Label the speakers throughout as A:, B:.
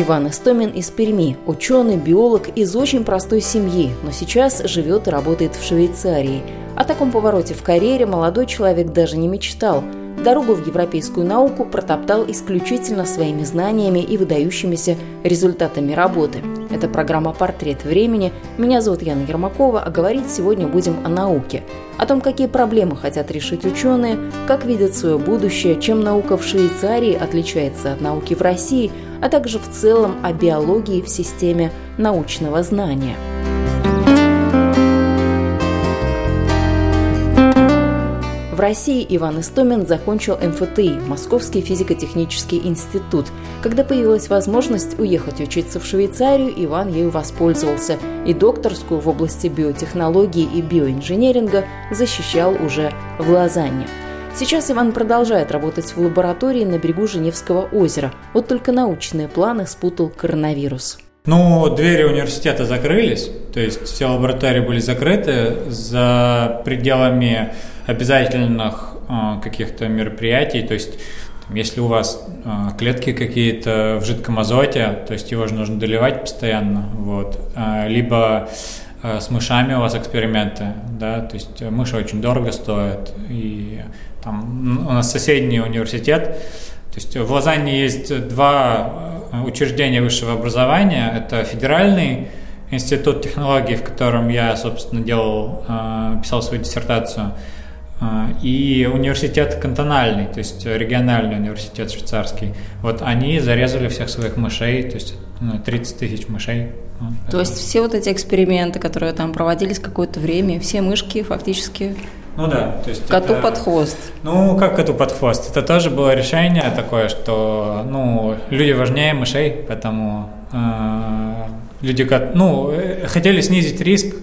A: Иван Истомин из Перми, ученый, биолог из очень простой семьи, но сейчас живет и работает в Швейцарии. О таком повороте в карьере молодой человек даже не мечтал. Дорогу в европейскую науку протоптал исключительно своими знаниями и выдающимися результатами работы. Это программа «Портрет времени». Меня зовут Яна Ермакова, а говорить сегодня будем о науке. О том, какие проблемы хотят решить ученые, как видят свое будущее, чем наука в Швейцарии отличается от науки в России – а также в целом о биологии в системе научного знания. В России Иван Истомин закончил МФТИ – Московский физико-технический институт. Когда появилась возможность уехать учиться в Швейцарию, Иван ею воспользовался и докторскую в области биотехнологии и биоинженеринга защищал уже в Лозанне. Сейчас Иван продолжает работать в лаборатории на берегу Женевского озера. Вот только научные планы спутал коронавирус.
B: Ну, двери университета закрылись, то есть все лаборатории были закрыты за пределами обязательных э, каких-то мероприятий, то есть если у вас э, клетки какие-то в жидком азоте, то есть его же нужно доливать постоянно, вот, э, либо э, с мышами у вас эксперименты, да, то есть мыши очень дорого стоят, и там у нас соседний университет. То есть в Лозанне есть два э, учреждения высшего образования. Это федеральный институт технологий, в котором я, собственно, делал, э, писал свою диссертацию, э, и университет кантональный, то есть региональный университет швейцарский. Вот они зарезали всех своих мышей, то есть 30 ну, тысяч мышей.
A: То есть все вот эти эксперименты, которые там проводились какое-то время, все мышки фактически
B: ну да, то есть
A: коту
B: это,
A: под хвост.
B: Ну как коту под хвост? Это тоже было решение такое, что ну люди важнее мышей, поэтому э, люди ну э, хотели снизить риск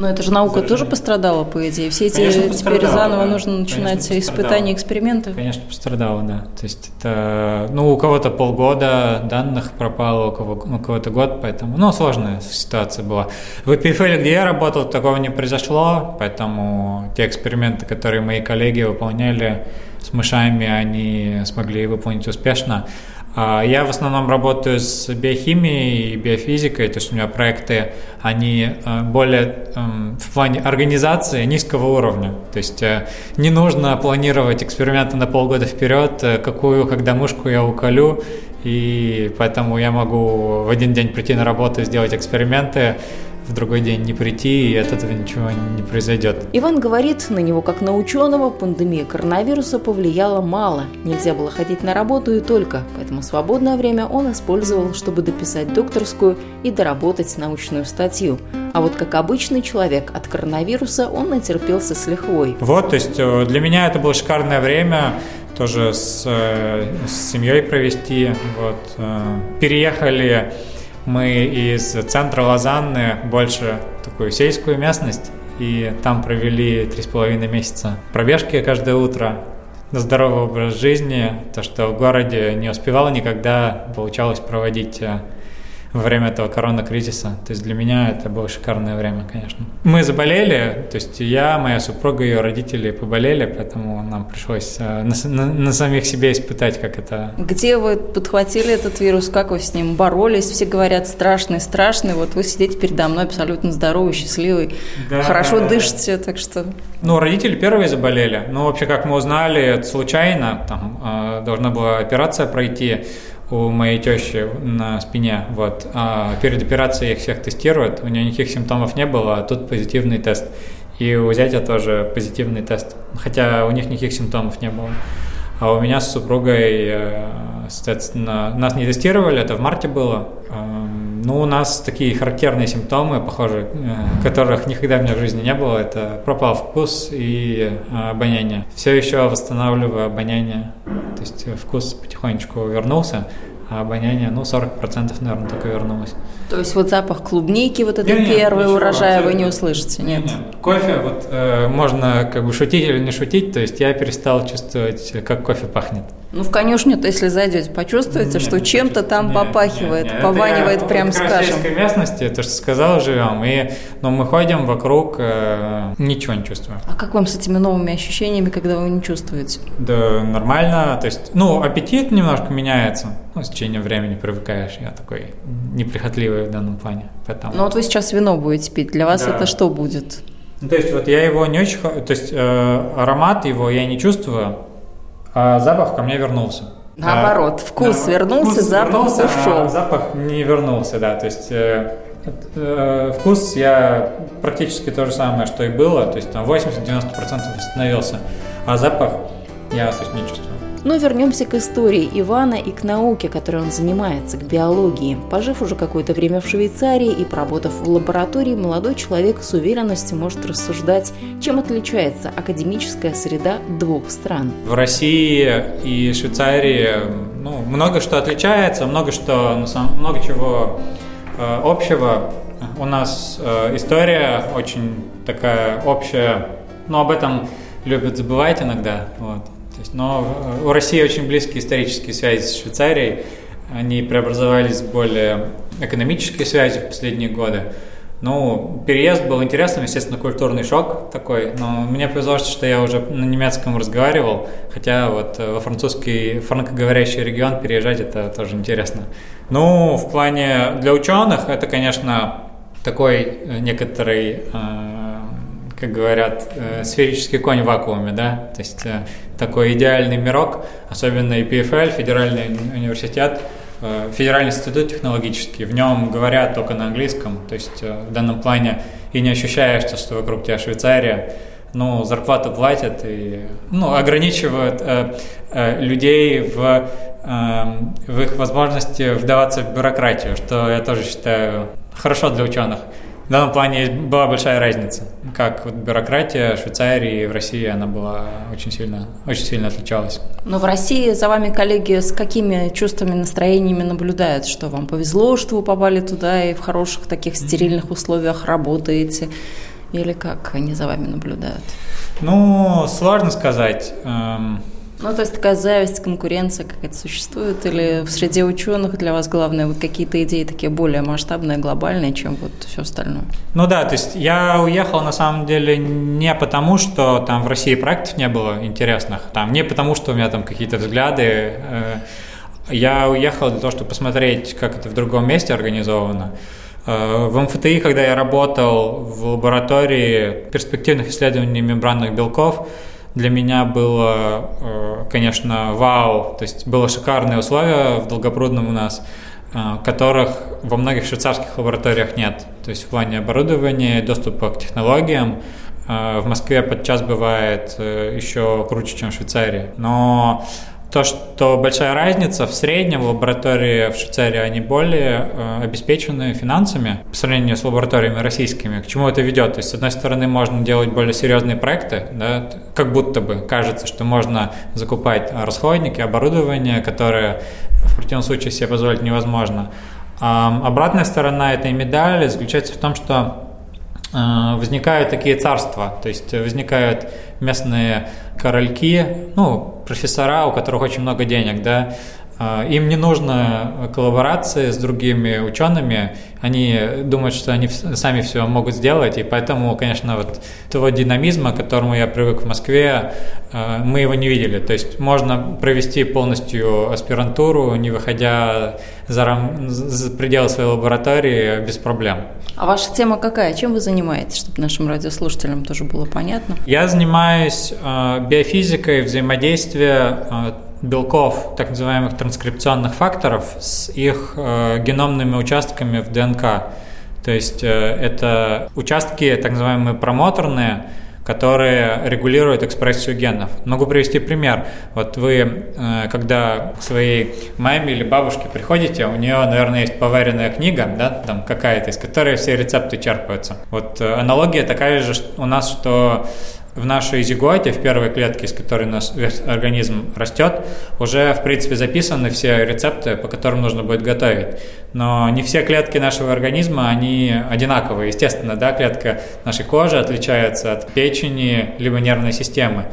A: но это же наука тоже пострадала, по идее. Все эти
B: Конечно,
A: теперь заново
B: да.
A: нужно начинать Конечно, испытания, эксперименты.
B: Конечно, пострадала, да. То есть это, ну, у кого-то полгода данных пропало, у, кого, у кого-то год, поэтому, ну, сложная ситуация была. В EPFL, где я работал, такого не произошло, поэтому те эксперименты, которые мои коллеги выполняли с мышами, они смогли выполнить успешно. А, я в основном работаю с биохимией и биофизикой, то есть у меня проекты, они э, более эм, в плане организации низкого уровня. То есть э, не нужно планировать эксперименты на полгода вперед, э, какую, когда мышку я уколю, и поэтому я могу в один день прийти на работу сделать эксперименты, в другой день не прийти, и от этого ничего не произойдет.
A: Иван говорит, на него как на ученого пандемия коронавируса повлияла мало. Нельзя было ходить на работу и только, поэтому свободное время он использовал, чтобы дописать докторскую и доработать научную статью. А вот как обычный человек от коронавируса он натерпелся с лихвой.
B: Вот, то есть э, для меня это было шикарное время тоже с, э, с семьей провести. Вот. Э, переехали мы из центра Лозанны больше такую сельскую местность, и там провели три с половиной месяца пробежки каждое утро, здоровый образ жизни, то, что в городе не успевала никогда, получалось проводить э, во время этого коронакризиса. То есть для меня это было шикарное время, конечно. Мы заболели, то есть я, моя супруга, ее родители поболели, поэтому нам пришлось э, на, на, на самих себе испытать, как это...
A: Где вы подхватили этот вирус, как вы с ним боролись? Все говорят страшный, страшный, вот вы сидите передо мной абсолютно здоровый, счастливый, да, хорошо да, дышите, так что...
B: Ну, родители первые заболели, ну, вообще, как мы узнали, случайно, там э, должна была операция пройти, у моей тещи на спине. Вот. А перед операцией их всех тестируют, у нее никаких симптомов не было, а тут позитивный тест. И у зятя тоже позитивный тест, хотя у них никаких симптомов не было. А у меня с супругой, э, соответственно, нас не тестировали, это в марте было. Ну, у нас такие характерные симптомы, похоже, э, которых никогда у меня в жизни не было. Это пропал вкус и э, обоняние. Все еще восстанавливаю обоняние. То есть вкус потихонечку вернулся, а обоняние, ну, 40% наверное, только вернулось.
C: То есть вот запах клубники, вот этот первый ничего, урожай вы не услышите, нет?
B: нет. Кофе, вот э, можно как бы шутить или не шутить, то есть я перестал чувствовать, как кофе пахнет.
C: Ну, в конюшню-то, если зайдете, почувствуете, нет, что чем-то там нет, попахивает, нет, нет. пованивает, прям
B: в
C: скажем.
B: В местности, то, что сказал, живем, и, но мы ходим вокруг, э, ничего не чувствуем.
C: А как вам с этими новыми ощущениями, когда вы не чувствуете?
B: Да, нормально, то есть, ну, аппетит немножко меняется, ну, с течением времени привыкаешь, я такой неприхотливый в данном плане,
C: поэтому... Ну, вот вы сейчас вино будете пить, для вас да. это что будет?
B: Ну, то есть, вот я его не очень, то есть, э, аромат его я не чувствую, а запах ко мне вернулся.
C: Наоборот, вкус да, вернулся, вкус запах вернулся, ушел. А
B: запах не вернулся, да. То есть э, э, вкус я практически то же самое, что и было, то есть там 80-90% восстановился, а запах я то есть, не чувствую.
C: Но вернемся к истории Ивана и к науке, которой он занимается, к биологии. Пожив уже какое-то время в Швейцарии и поработав в лаборатории, молодой человек с уверенностью может рассуждать, чем отличается академическая среда двух стран.
B: В России и Швейцарии ну, много что отличается, много что, много чего э, общего. У нас э, история очень такая общая, но об этом любят забывать иногда. Вот. Есть, но у России очень близкие исторические связи с Швейцарией. Они преобразовались в более экономические связи в последние годы. Ну, переезд был интересным, естественно, культурный шок такой, но мне повезло, что я уже на немецком разговаривал, хотя вот во французский франкоговорящий регион переезжать это тоже интересно. Ну, в плане для ученых это, конечно, такой э, некоторый э, как говорят, э, сферический конь в вакууме, да, то есть э, такой идеальный мирок, особенно и ПФЛ, Федеральный университет, э, Федеральный институт технологический, в нем говорят только на английском, то есть э, в данном плане и не ощущаешь, что вокруг тебя Швейцария, ну, зарплату платят и ну, ограничивают э, э, людей в, э, в их возможности вдаваться в бюрократию, что я тоже считаю хорошо для ученых. В данном плане была большая разница. Как вот бюрократия Швейцарии и в России она была очень сильно, очень сильно отличалась.
C: Но в России за вами коллеги с какими чувствами, настроениями наблюдают? Что вам повезло, что вы попали туда и в хороших таких стерильных условиях работаете? Или как они за вами наблюдают?
B: Ну, сложно сказать. Эм,
C: ну, то есть такая зависть, конкуренция какая-то существует? Или в среде ученых для вас главное вот какие-то идеи такие более масштабные, глобальные, чем вот все остальное?
B: Ну да, то есть я уехал на самом деле не потому, что там в России проектов не было интересных, там не потому, что у меня там какие-то взгляды. Э, я уехал для того, чтобы посмотреть, как это в другом месте организовано. Э, в МФТИ, когда я работал в лаборатории перспективных исследований мембранных белков, для меня было, э, конечно, вау, то есть было шикарные условия в Долгопрудном у нас, э, которых во многих швейцарских лабораториях нет. То есть в плане оборудования, доступа к технологиям. Э, в Москве подчас бывает еще круче, чем в Швейцарии. Но то, что большая разница, в среднем лаборатории в Швейцарии они более э, обеспечены финансами по сравнению с лабораториями российскими. К чему это ведет? То есть, с одной стороны, можно делать более серьезные проекты, да, как будто бы кажется, что можно закупать расходники, оборудование, которое в противном случае себе позволить невозможно. А обратная сторона этой медали заключается в том, что э, возникают такие царства, то есть возникают местные корольки, ну, профессора, у которых очень много денег, да, а, им не нужно коллаборации с другими учеными, они думают, что они сами все могут сделать, и поэтому, конечно, вот того динамизма, к которому я привык в Москве, а, мы его не видели. То есть можно провести полностью аспирантуру, не выходя за, рам... за пределы своей лаборатории без проблем.
C: А ваша тема какая? Чем вы занимаетесь, чтобы нашим радиослушателям тоже было понятно?
B: Я занимаюсь э, биофизикой взаимодействия э, белков, так называемых транскрипционных факторов, с их э, геномными участками в ДНК. То есть э, это участки, так называемые промоторные, которые регулируют экспрессию генов. Могу привести пример. Вот вы, э, когда к своей маме или бабушке приходите, у нее, наверное, есть поваренная книга, да, там какая-то, из которой все рецепты черпаются. Вот э, аналогия такая же у нас, что в нашей зиготе, в первой клетке, из которой наш организм растет, уже, в принципе, записаны все рецепты, по которым нужно будет готовить. Но не все клетки нашего организма, они одинаковые. Естественно, да, клетка нашей кожи отличается от печени, либо нервной системы.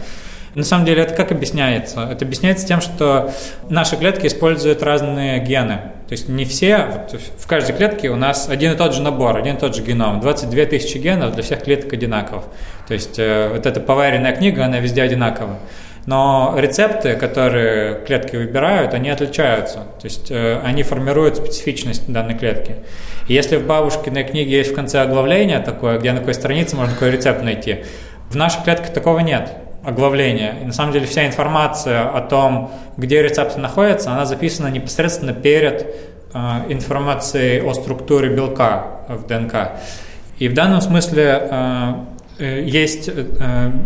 B: На самом деле это как объясняется? Это объясняется тем, что наши клетки используют разные гены. То есть не все, вот в каждой клетке у нас один и тот же набор, один и тот же геном. 22 тысячи генов для всех клеток одинаковых. То есть э, вот эта поваренная книга, она везде одинакова. Но рецепты, которые клетки выбирают, они отличаются. То есть э, они формируют специфичность данной клетки. И если в бабушкиной книге есть в конце оглавление такое, где на какой странице можно такой рецепт найти, в наших клетках такого нет оглавление. И на самом деле вся информация о том, где рецепты находятся, она записана непосредственно перед э, информацией о структуре белка в ДНК. И в данном смысле э, э есть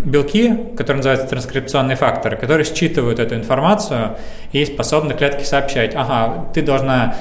B: белки, которые называются транскрипционные факторы, которые считывают эту информацию и способны клетке сообщать, ага, ты должна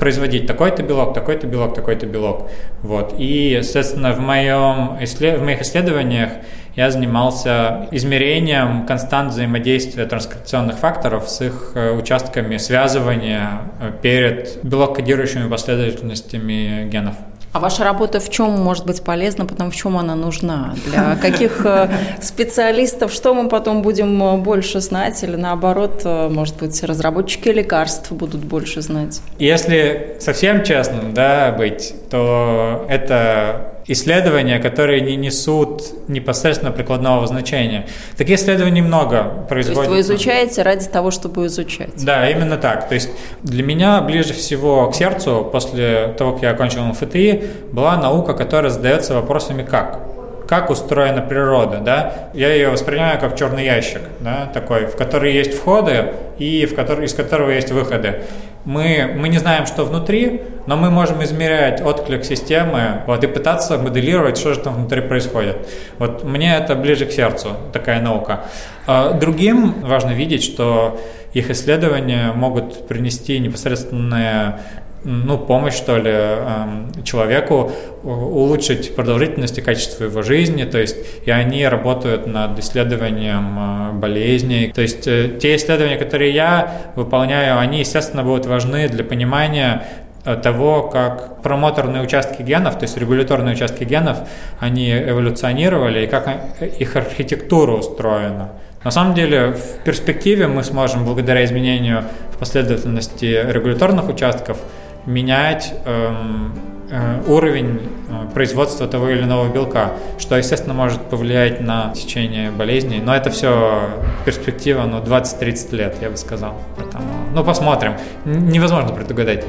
B: производить такой-то белок, такой-то белок, такой-то белок. Вот. И, соответственно, в, моем, в моих исследованиях я занимался измерением констант взаимодействия транскрипционных факторов с их э, участками связывания э, перед белок-кодирующими последовательностями генов.
C: А ваша работа в чем может быть полезна, потом в чем она нужна? Для каких э, специалистов, что мы потом будем больше знать? Или наоборот, может быть, разработчики лекарств будут больше знать?
B: Если совсем честным да, быть, то это исследования, которые не несут непосредственно прикладного значения. Таких исследований много производится.
C: То есть вы изучаете ради того, чтобы изучать?
B: Да, именно так. То есть для меня ближе всего к сердцу, после того, как я окончил МФТИ, была наука, которая задается вопросами «как?». Как устроена природа, да? Я ее воспринимаю как черный ящик, да, такой, в который есть входы и в который, из которого есть выходы мы, мы не знаем, что внутри, но мы можем измерять отклик системы вот, и пытаться моделировать, что же там внутри происходит. Вот мне это ближе к сердцу, такая наука. А другим важно видеть, что их исследования могут принести непосредственное ну, помощь, что ли, эм, человеку улучшить продолжительность и качество его жизни, то есть и они работают над исследованием э, болезней. То есть э, те исследования, которые я выполняю, они, естественно, будут важны для понимания э, того, как промоторные участки генов, то есть регуляторные участки генов, они эволюционировали и как их архитектура устроена. На самом деле, в перспективе мы сможем, благодаря изменению в последовательности регуляторных участков, менять эм, э, уровень э, производства того или иного белка, что, естественно, может повлиять на течение болезней. Но это все перспектива ну, 20-30 лет, я бы сказал. Поэтому, ну, посмотрим. Невозможно предугадать.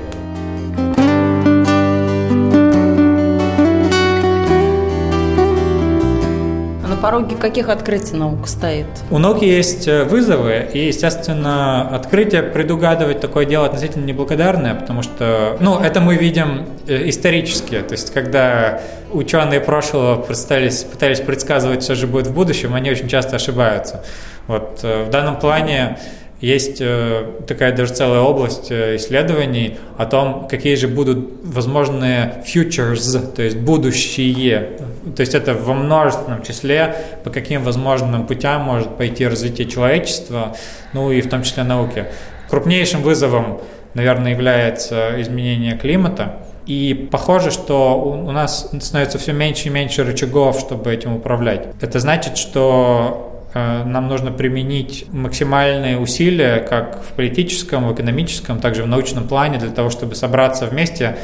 C: Пороге каких открытий наука стоит?
B: У науки есть э, вызовы, и, естественно, открытие предугадывать такое дело относительно неблагодарное, потому что, ну, это мы видим э, исторически, то есть, когда ученые прошлого пытались, пытались предсказывать, что же будет в будущем, они очень часто ошибаются. Вот э, в данном плане есть э, такая даже целая область э, исследований о том, какие же будут возможные futures, то есть будущие. То есть это во множественном числе, по каким возможным путям может пойти развитие человечества, ну и в том числе науки. Крупнейшим вызовом, наверное, является изменение климата. И похоже, что у нас становится все меньше и меньше рычагов, чтобы этим управлять. Это значит, что нам нужно применить максимальные усилия как в политическом, в экономическом, также в научном плане для того, чтобы собраться вместе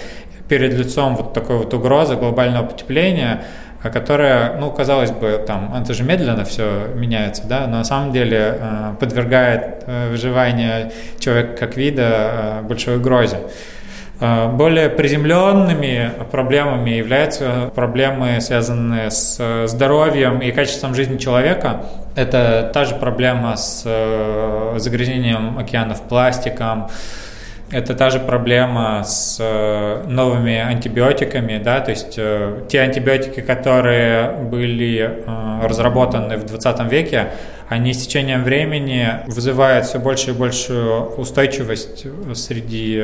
B: перед лицом вот такой вот угрозы глобального потепления, э, которая, ну, казалось бы, там, это же медленно все меняется, да, но на самом деле э, подвергает выживание человека как вида большой угрозе. Э, более приземленными проблемами являются проблемы, связанные с э, здоровьем и качеством жизни человека. Это та же проблема с э, загрязнением океанов пластиком, это та же проблема с э, новыми антибиотиками, да, то есть э, те антибиотики, которые были э, разработаны в 20 веке, они с течением времени вызывают все больше и большую устойчивость среди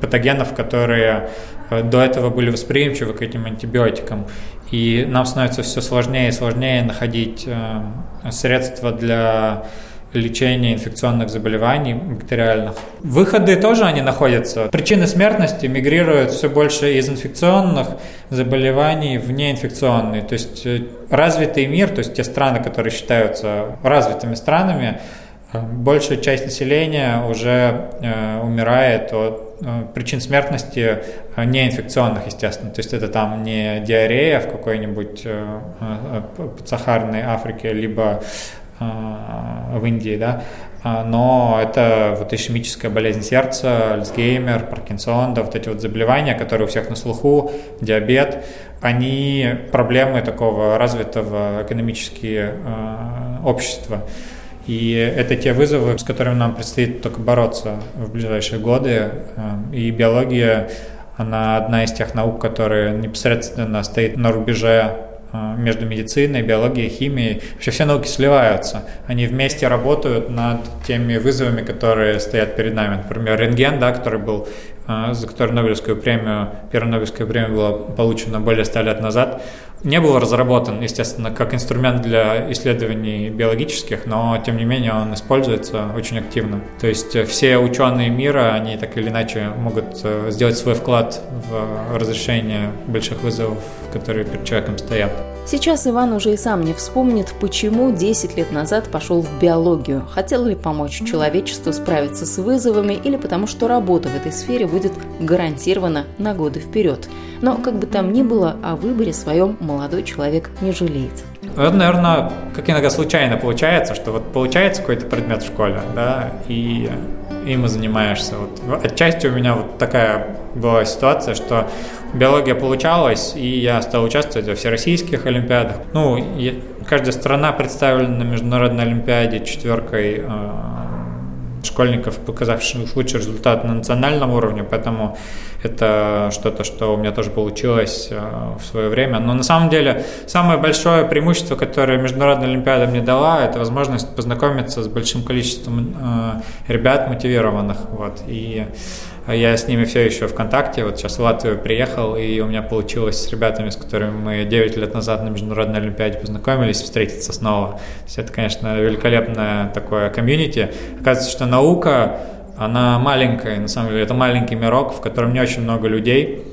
B: патогенов, которые до этого были восприимчивы к этим антибиотикам. И нам становится все сложнее и сложнее находить средства для лечения инфекционных заболеваний бактериальных. Выходы тоже они находятся. Причины смертности мигрируют все больше из инфекционных заболеваний в неинфекционные. То есть э, развитый мир, то есть те страны, которые считаются развитыми странами, э, большая часть населения уже э, умирает от э, причин смертности неинфекционных, естественно. То есть это там не диарея в какой-нибудь подсахарной Африке, либо в Индии, да, а, но это вот ишемическая болезнь сердца, Альцгеймер, Паркинсон, да, вот эти вот заболевания, которые у всех на слуху, диабет, они проблемы такого развитого экономически э, общества. И это те вызовы, с которыми нам предстоит только бороться в ближайшие годы. И биология, она одна из тех наук, которая непосредственно стоит на рубеже между медициной, биологией, химией. Вообще все науки сливаются. Они вместе работают над теми вызовами, которые стоят перед нами. Например, рентген, да, который был, а, за который Нобелевскую премию, первая Нобелевская премия была получена более ста лет назад, не был разработан, естественно, как инструмент для исследований биологических, но тем не менее он используется очень активно. То есть э, все ученые мира, они так или иначе могут э, сделать свой вклад в разрешение больших вызовов, которые перед человеком стоят.
C: Сейчас Иван уже и сам не вспомнит, почему 10 лет назад пошел в биологию. Хотел ли помочь человечеству справиться с вызовами или потому что работа в этой сфере будет гарантирована на годы вперед. Но как бы там ни было, о выборе своем молодой человек не жалеет.
B: Это, наверное, как иногда случайно получается, что вот получается какой-то предмет в школе, да, и им и занимаешься. Вот. Отчасти у меня вот такая была ситуация, что биология получалась, и я стал участвовать во всероссийских олимпиадах. Ну, я, каждая страна представлена на международной олимпиаде четверкой э, школьников, показавших лучший результат на национальном уровне, поэтому это что-то, что у меня тоже получилось э, в свое время. Но на самом деле самое большое преимущество, которое Международная Олимпиада мне дала, это возможность познакомиться с большим количеством э, ребят мотивированных. Вот. И я с ними все еще в контакте. Вот сейчас в Латвию приехал, и у меня получилось с ребятами, с которыми мы 9 лет назад на Международной Олимпиаде познакомились, встретиться снова. То есть это, конечно, великолепное такое комьюнити. Оказывается, что наука она маленькая, на самом деле, это маленький мирок, в котором не очень много людей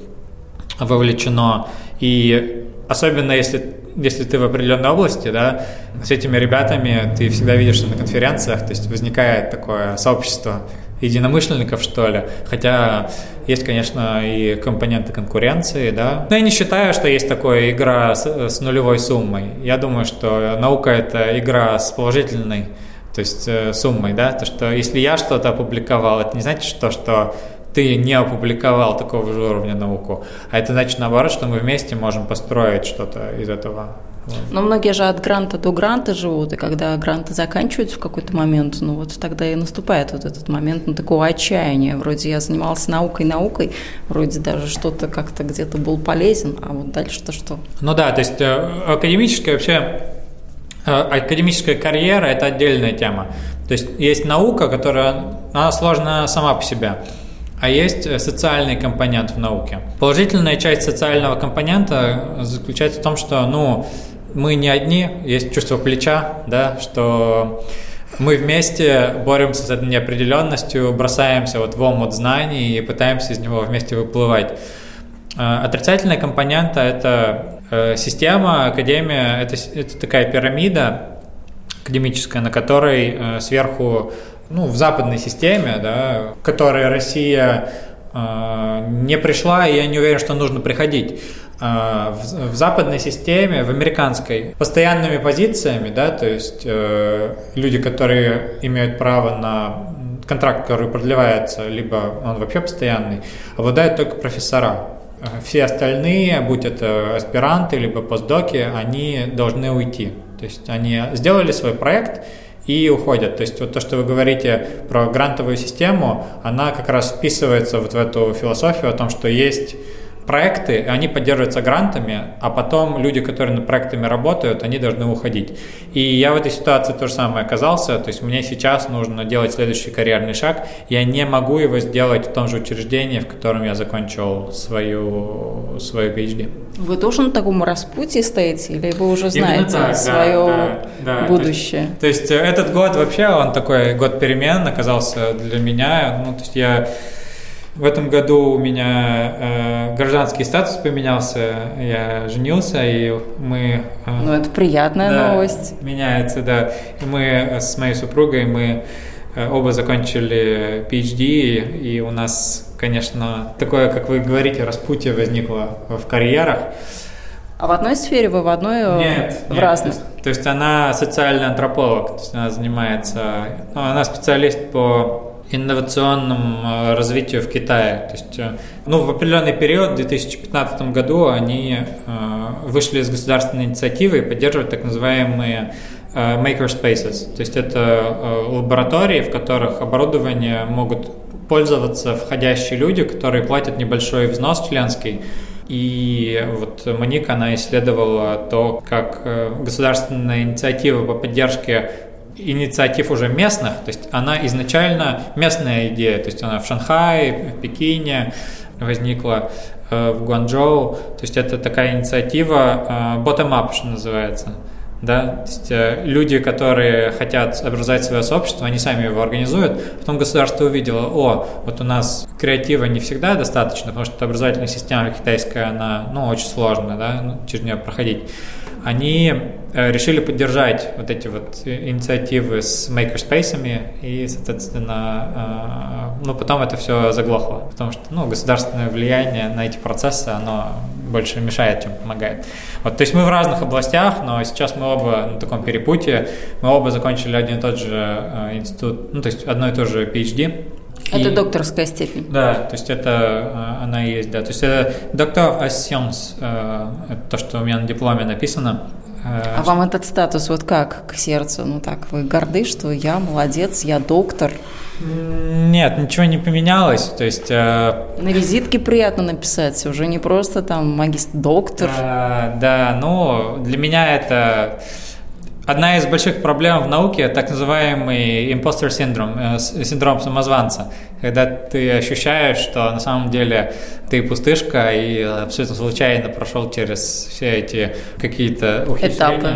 B: вовлечено, и особенно если если ты в определенной области, да, с этими ребятами ты всегда видишься на конференциях, то есть возникает такое сообщество единомышленников, что ли. Хотя есть, конечно, и компоненты конкуренции, да. Но я не считаю, что есть такая игра с, с нулевой суммой. Я думаю, что наука – это игра с положительной то есть э, суммой, да, то, что если я что-то опубликовал, это не значит, что, что ты не опубликовал такого же уровня науку, а это значит наоборот, что мы вместе можем построить что-то из этого.
C: Но многие же от гранта до гранта живут, и когда гранты заканчиваются в какой-то момент, ну вот тогда и наступает вот этот момент ну, такого отчаяния. Вроде я занимался наукой, наукой, вроде даже что-то как-то где-то был полезен, а вот дальше-то что?
B: Ну да, то есть э, академическое вообще Э, академическая карьера – это отдельная тема. То есть есть наука, которая она сложна сама по себе, а есть э, социальный компонент в науке. Положительная часть социального компонента заключается в том, что ну, мы не одни, есть чувство плеча, да, что мы вместе боремся с этой неопределенностью, бросаемся вот в омут знаний и пытаемся из него вместе выплывать. Э, отрицательная компонента – это Э, система, академия это, это такая пирамида академическая, на которой э, сверху, ну, в западной системе, да, которой Россия э, не пришла, и я не уверен, что нужно приходить. В, в западной системе, в американской, постоянными позициями, да, то есть э, люди, которые имеют право на контракт, который продлевается, либо он вообще постоянный, обладают только профессора. Все остальные, будь это аспиранты либо постдоки, они должны уйти. То есть они сделали свой проект, и уходят. То есть вот то, что вы говорите про грантовую систему, она как раз вписывается вот в эту философию о том, что есть проекты, они поддерживаются грантами, а потом люди, которые над проектами работают, они должны уходить. И я в этой ситуации то же самое оказался, то есть мне сейчас нужно делать следующий карьерный шаг, я не могу его сделать в том же учреждении, в котором я закончил свою, свою PhD.
C: Вы тоже на таком распутье стоите, или вы уже знаете так, свое да, да, будущее?
B: То есть, то есть этот год вообще, он такой год перемен оказался для меня, ну, то есть я в этом году у меня э, гражданский статус поменялся, я женился, и мы...
C: Э, ну, это приятная да, новость.
B: Меняется, да. И мы с моей супругой, мы э, оба закончили PhD, и у нас, конечно, такое, как вы говорите, распутье возникло в карьерах.
C: А в одной сфере вы в одной, э,
B: нет,
C: в нет, разных?
B: То есть, то есть она социальный антрополог, то есть она занимается, ну, она специалист по инновационном э, развитию в Китае. То есть, э, ну, в определенный период, в 2015 году, они э, вышли из государственной инициативы и поддерживают так называемые makerspaces. То есть это лаборатории, в которых оборудование могут пользоваться входящие люди, которые платят небольшой взнос членский, и вот Моника, она исследовала то, как государственная инициатива по поддержке инициатив уже местных, то есть она изначально местная идея, то есть она в Шанхае, в Пекине возникла, э, в Гуанчжоу, то есть это такая инициатива э, bottom-up, что называется. Да? То есть э, люди, которые хотят образовать свое сообщество, они сами его организуют. Потом государство увидело, о, вот у нас креатива не всегда достаточно, потому что образовательная система китайская, она ну, очень сложная, да? ну, через нее проходить они э, решили поддержать вот эти вот инициативы с makerspace и, соответственно, э, ну, потом это все заглохло, потому что, ну, государственное влияние на эти процессы, оно больше мешает, чем помогает. Вот, то есть мы в разных областях, но сейчас мы оба на таком перепутье, мы оба закончили один и тот же э, институт, ну, то есть одно и то же PhD,
C: это и, докторская степень.
B: Да, то есть это она и есть, да. То есть это доктор это то, что у меня на дипломе написано.
C: А вам этот статус вот как к сердцу? Ну так, вы горды, что я молодец, я доктор?
B: Нет, ничего не поменялось. То есть э,
C: на визитке приятно написать, уже не просто там магистр, доктор.
B: Э, да, ну для меня это Одна из больших проблем в науке – так называемый импостер синдром, э, синдром самозванца, когда ты ощущаешь, что на самом деле ты пустышка и абсолютно случайно прошел через все эти какие-то ухищрения.
C: Этапы.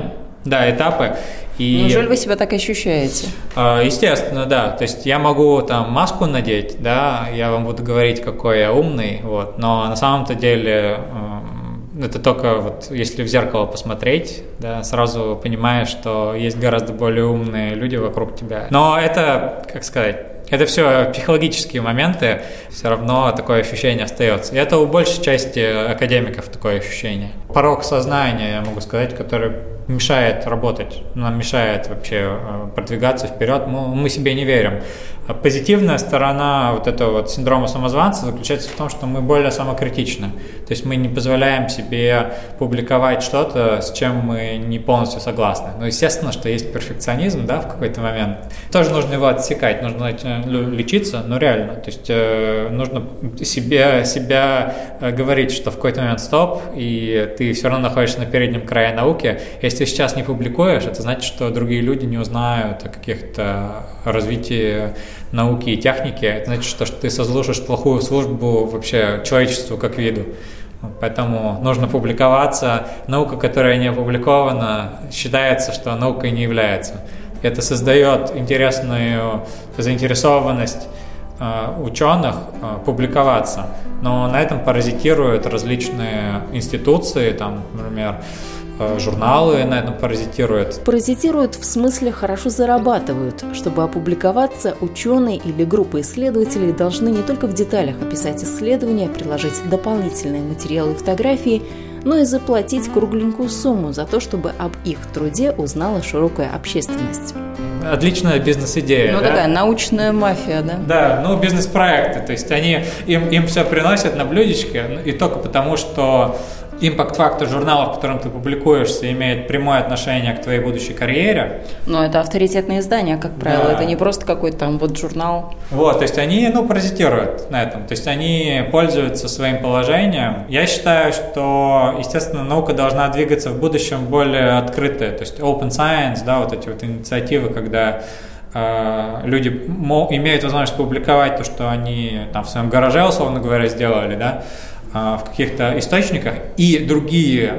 B: Да, этапы.
C: И, Неужели вы себя так ощущаете?
B: А, естественно, да. То есть я могу там маску надеть, да, я вам буду говорить, какой я умный, вот, но на самом-то деле это только вот если в зеркало посмотреть, да, сразу понимаешь, что есть гораздо более умные люди вокруг тебя. Но это, как сказать, это все психологические моменты, все равно такое ощущение остается. И это у большей части академиков такое ощущение. Порог сознания, я могу сказать, который мешает работать, нам мешает вообще э, продвигаться вперед, мы, мы себе не верим. А позитивная сторона вот этого вот синдрома самозванца заключается в том, что мы более самокритичны. То есть мы не позволяем себе публиковать что-то, с чем мы не полностью согласны. Но естественно, что есть перфекционизм, да, в какой-то момент. Тоже нужно его отсекать, нужно лечиться, но реально. То есть э, нужно себе, себя э, говорить, что в какой-то момент стоп, и ты все равно находишься на переднем крае науки. Если сейчас не публикуешь, это значит, что другие люди не узнают о каких-то развитии науки и техники, это значит, что ты сослужишь плохую службу вообще человечеству как виду. Поэтому нужно публиковаться. Наука, которая не опубликована, считается, что наукой не является. Это создает интересную заинтересованность э, ученых э, публиковаться. Но на этом паразитируют различные институции, там, например, журналы на этом паразитируют.
C: Паразитируют в смысле хорошо зарабатывают. Чтобы опубликоваться, ученые или группа исследователей должны не только в деталях описать исследования, приложить дополнительные материалы и фотографии, но и заплатить кругленькую сумму за то, чтобы об их труде узнала широкая общественность.
B: Отличная бизнес-идея.
C: Ну, да? такая научная мафия, да?
B: Да, ну, бизнес-проекты. То есть они, им, им все приносят на блюдечке, и только потому, что импакт-фактор журналов, в котором ты публикуешься, имеет прямое отношение к твоей будущей карьере.
C: Но это авторитетные издания, как правило, да. это не просто какой-то там вот журнал.
B: Вот, то есть они, ну, паразитируют на этом, то есть они пользуются своим положением. Я считаю, что, естественно, наука должна двигаться в будущем более открытая, то есть open science, да, вот эти вот инициативы, когда э, люди имеют возможность публиковать то, что они там в своем гараже, условно говоря, сделали, да, в каких-то источниках, и другие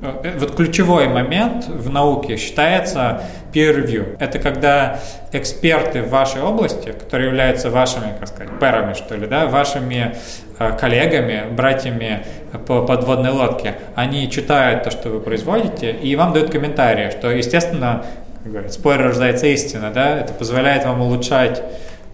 B: э, вот ключевой момент в науке считается peer review. Это когда эксперты в вашей области, которые являются вашими, как сказать, пэрами, что ли, да, вашими э, коллегами, братьями по подводной лодке, они читают то, что вы производите, и вам дают комментарии, что, естественно, спор рождается истина, да, это позволяет вам улучшать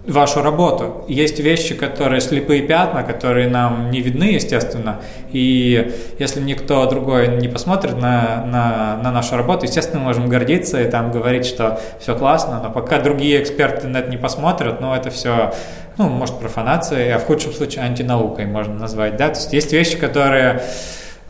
B: вашу работу. Есть вещи, которые слепые пятна, которые нам не видны, естественно, и если никто другой не посмотрит на, на, на нашу работу, естественно, мы можем гордиться и там говорить, что все классно, но пока другие эксперты на это не посмотрят, ну, это все, ну, может, профанацией, а в худшем случае антинаукой можно назвать, да, то есть есть вещи, которые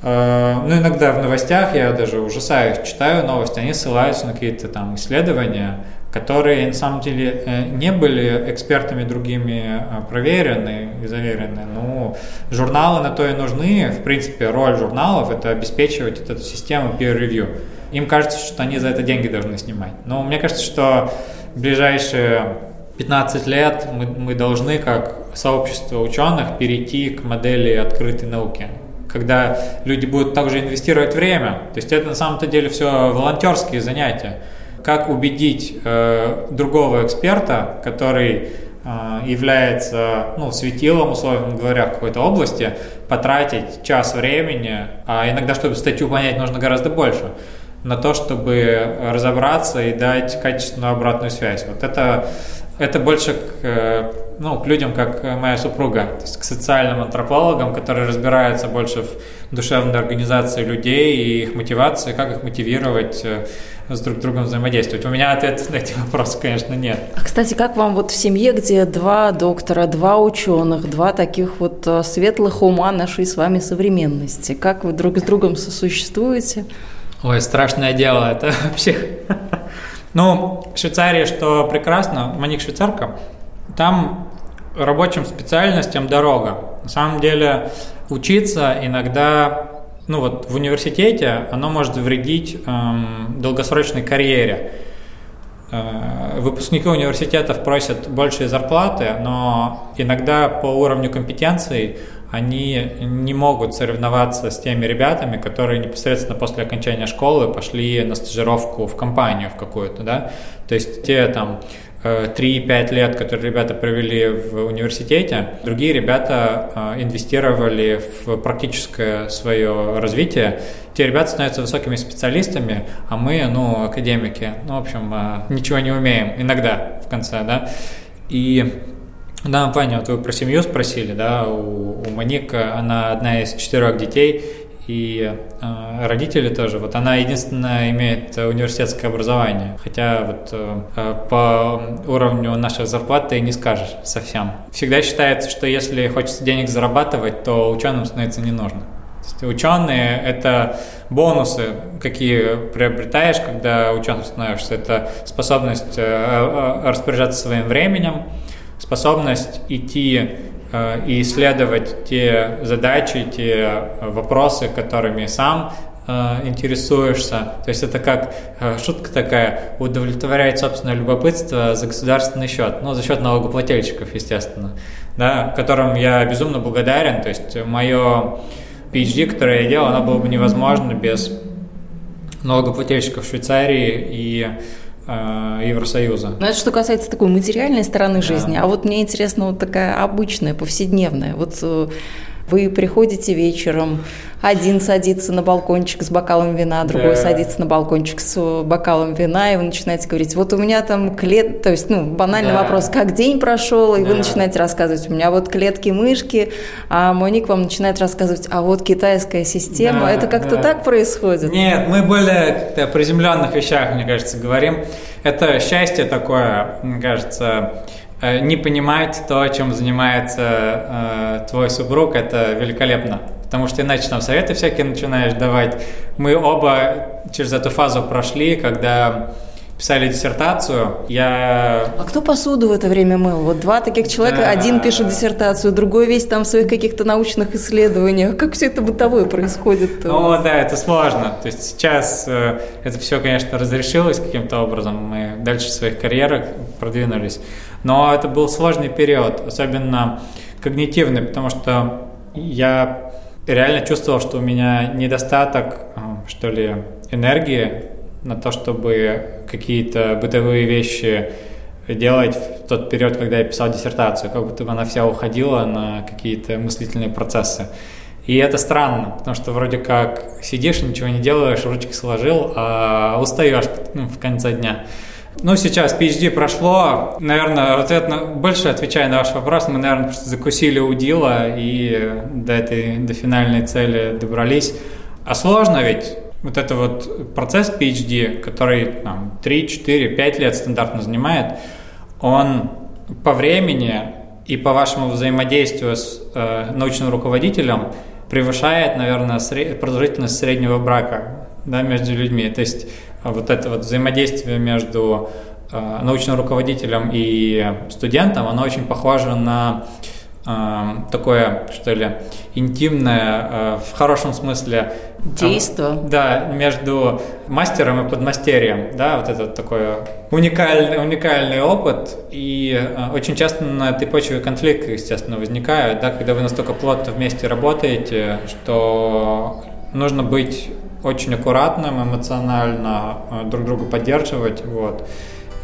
B: э, ну, иногда в новостях, я даже ужасаюсь, читаю новости, они ссылаются на какие-то там исследования, которые на самом деле э, не были экспертами другими э, проверены и заверены. Ну, журналы на то и нужны. В принципе, роль журналов – это обеспечивать эту систему peer review. Им кажется, что они за это деньги должны снимать. Но мне кажется, что в ближайшие 15 лет мы, мы должны, как сообщество ученых, перейти к модели открытой науки когда люди будут также инвестировать время. То есть это на самом-то деле все волонтерские занятия как убедить э, другого эксперта, который э, является ну, светилом, условно говоря, какой-то области, потратить час времени, а иногда, чтобы статью понять, нужно гораздо больше, на то, чтобы разобраться и дать качественную обратную связь. Вот это, это больше к, э, ну, к людям, как моя супруга, то есть к социальным антропологам, которые разбираются больше в душевной организации людей и их мотивации, как их мотивировать э, с друг другом взаимодействовать. У меня ответа на эти вопросы, конечно, нет.
C: А, кстати, как вам вот в семье, где два доктора, два ученых, два таких вот э, светлых ума нашей с вами современности, как вы друг с другом сосуществуете?
B: Ой, страшное дело, это вообще... Ну, в Швейцарии, что прекрасно, Маник швейцарка, там рабочим специальностям дорога. На самом деле учиться иногда ну вот в университете оно может вредить эм, долгосрочной карьере. Э, выпускники университетов просят большие зарплаты, но иногда по уровню компетенций они не могут соревноваться с теми ребятами, которые непосредственно после окончания школы пошли на стажировку в компанию в какую-то, да, то есть те там 3-5 э, лет, которые ребята провели в университете, другие ребята э, инвестировали в практическое свое развитие. Те ребята становятся высокими специалистами, а мы, ну, академики, ну, в общем, э, ничего не умеем иногда в конце, да. И в данном плане, вот вы про семью спросили, да, у, у Моника, она одна из четырех детей, и э, родители тоже. Вот она единственная имеет университетское образование, хотя вот э, по уровню нашей зарплаты не скажешь совсем. Всегда считается, что если хочется денег зарабатывать, то ученым становиться не нужно. Ученые – это бонусы, какие приобретаешь, когда ученым становишься. Это способность э, э распоряжаться своим временем, способность идти Э, и исследовать те задачи, те вопросы, которыми сам э, интересуешься. То есть это как э, шутка такая, удовлетворять собственное любопытство за государственный счет, ну, за счет налогоплательщиков, естественно, да, которым я безумно благодарен. То есть мое PhD, которое я делал, оно было бы невозможно без налогоплательщиков Швейцарии и Э, Евросоюза.
C: Ну, это что касается такой материальной стороны жизни. Да. А вот мне интересно вот такая обычная, повседневная. Вот э, вы приходите вечером, один садится на балкончик с бокалом вина, другой да. садится на балкончик с бокалом вина, и вы начинаете говорить, вот у меня там клет, то есть, ну, банальный да. вопрос, как день прошел, и да. вы начинаете рассказывать, у меня вот клетки-мышки, а Моник вам начинает рассказывать, а вот китайская система, да, это как-то да. так происходит?
B: Нет, мы более о приземленных вещах, мне кажется, говорим. Это счастье такое, мне кажется, э, не понимать то, чем занимается э, твой супруг, это великолепно. Потому что иначе там советы всякие начинаешь давать. Мы оба через эту фазу прошли, когда писали диссертацию. Я...
C: А кто посуду в это время мыл? Вот два таких человека, да. один пишет диссертацию, другой весь там в своих каких-то научных исследованиях. Как все это бытовое происходит?
B: Ну да, это сложно. То есть сейчас э, это все, конечно, разрешилось каким-то образом. Мы дальше в своих карьерах продвинулись. Но это был сложный период, особенно когнитивный, потому что я реально чувствовал, что у меня недостаток, э, что ли, энергии на то, чтобы какие-то бытовые вещи делать в тот период, когда я писал диссертацию, как будто бы она вся уходила на какие-то мыслительные процессы. И это странно, потому что вроде как сидишь, ничего не делаешь, ручки сложил, а устаешь ну, в конце дня. Ну, сейчас PhD прошло. Наверное, ответ на, больше отвечая на ваш вопрос, мы, наверное, просто закусили удила и до этой, до финальной цели добрались. А сложно ведь вот это вот процесс PhD, который там, 3, 4, 5 лет стандартно занимает, он по времени и по вашему взаимодействию с э, научным руководителем превышает, наверное, сред... продолжительность среднего брака да, между людьми. То есть вот это вот взаимодействие между э, научным руководителем и студентом, оно очень похоже на такое, что ли, интимное, в хорошем смысле.
C: Действо.
B: Да, между мастером и подмастерьем, да, вот это такой уникальный, уникальный опыт, и очень часто на этой почве конфликты, естественно, возникают, да, когда вы настолько плотно вместе работаете, что нужно быть очень аккуратным, эмоционально э, друг друга поддерживать, вот.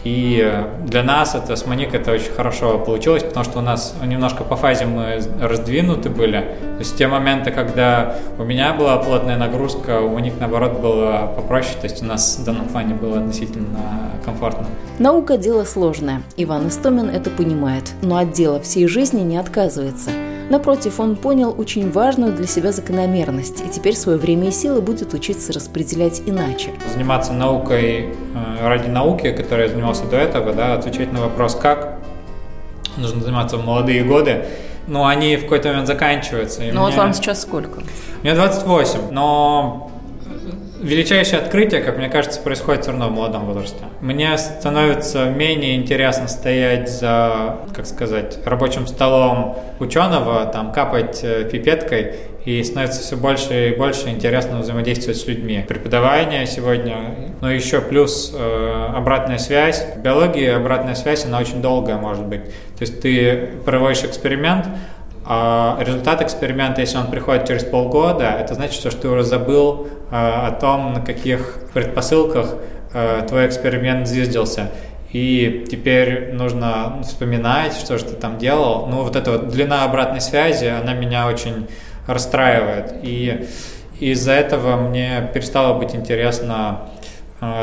B: И для нас это с Моник это очень хорошо получилось, потому что у нас немножко по фазе мы раздвинуты были. То есть те моменты, когда у меня была плотная нагрузка, у них наоборот было попроще, то есть у нас в данном плане было относительно комфортно.
C: Наука – дело сложное. Иван Истомин это понимает, но от дела всей жизни не отказывается – Напротив, он понял очень важную для себя закономерность и теперь свое время и силы будет учиться распределять иначе.
B: Заниматься наукой э, ради науки, которой я занимался до этого, да, отвечать на вопрос «как?», нужно заниматься в молодые годы, но они в какой-то момент заканчиваются.
C: Ну вот вам сейчас сколько?
B: Мне 28, но величайшее открытие, как мне кажется, происходит все равно в молодом возрасте. Мне становится менее интересно стоять за, как сказать, рабочим столом ученого, там капать э, пипеткой, и становится все больше и больше интересно взаимодействовать с людьми. Преподавание сегодня, но еще плюс э, обратная связь. В биологии обратная связь, она очень долгая может быть. То есть ты проводишь эксперимент, результат эксперимента, если он приходит через полгода, это значит, что ты уже забыл э, о том, на каких предпосылках э, твой эксперимент съездился. И теперь нужно вспоминать, что же ты там делал. Ну, вот эта вот длина обратной связи, она меня очень расстраивает. И из-за этого мне перестало быть интересно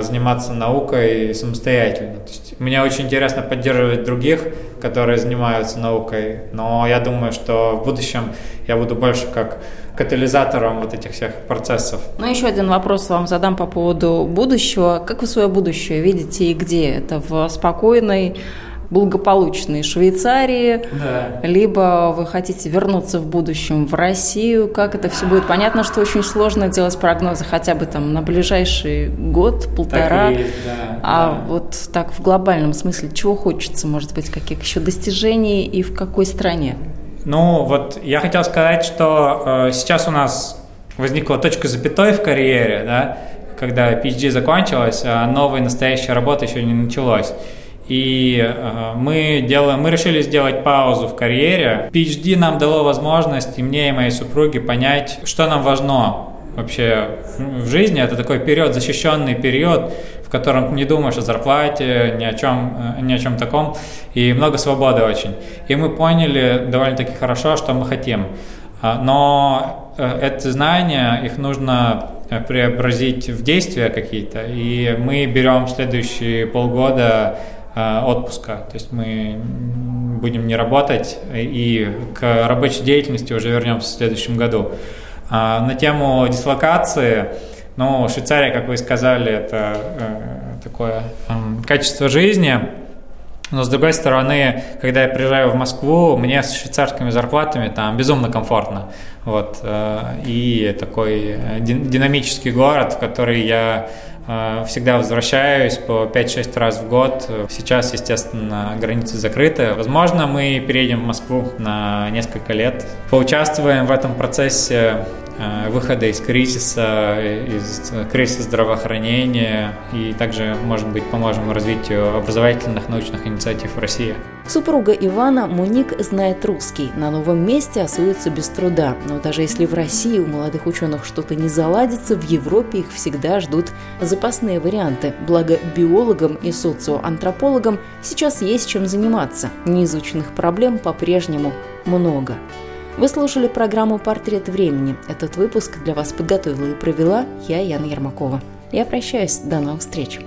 B: заниматься наукой самостоятельно. То есть мне очень интересно поддерживать других, которые занимаются наукой, но я думаю, что в будущем я буду больше как катализатором вот этих всех процессов.
C: Ну, еще один вопрос вам задам по поводу будущего. Как вы свое будущее видите и где? Это в спокойной благополучной Швейцарии, да. либо вы хотите вернуться в будущем в Россию. Как это все будет? Понятно, что очень сложно делать прогнозы хотя бы там на ближайший год, полтора.
B: есть, да,
C: а
B: да.
C: вот так в глобальном смысле, чего хочется, может быть, каких еще достижений и в какой стране?
B: Ну, вот я хотел сказать, что э, сейчас у нас возникла точка запятой в карьере, да, когда PhD закончилась, а новая настоящая работа еще не началась. И э, мы, делаем, мы решили сделать паузу в карьере. PhD нам дало возможность, и мне, и моей супруге, понять, что нам важно вообще в жизни. Это такой период, защищенный период, в котором не думаешь о зарплате, ни о чем, э, ни о чем таком, и много свободы очень. И мы поняли довольно-таки хорошо, что мы хотим. А, но э, эти знания, их нужно преобразить в действия какие-то, и мы берем следующие полгода отпуска. То есть мы будем не работать и к рабочей деятельности уже вернемся в следующем году. А на тему дислокации, ну, Швейцария, как вы сказали, это э, такое качество жизни, Но с другой стороны, когда я приезжаю в Москву, мне с швейцарскими зарплатами там безумно комфортно. Вот. Э, и такой э, динамический город, в который я э, всегда возвращаюсь по 5-6 раз в год. Сейчас, естественно, границы закрыты. Возможно, мы переедем в Москву на несколько лет. Поучаствуем в этом процессе выхода из кризиса, из кризиса здравоохранения и также, может быть, поможем развитию образовательных научных инициатив в России.
A: Супруга Ивана Муник знает русский, на новом месте освоится без труда. Но даже если в России у молодых ученых что-то не заладится, в Европе их всегда ждут запасные варианты. Благо биологам и социоантропологам сейчас есть чем заниматься. Неизученных проблем по-прежнему много. Вы слушали программу «Портрет времени». Этот выпуск для вас подготовила и провела я, Яна Ермакова. Я прощаюсь. До новых встреч.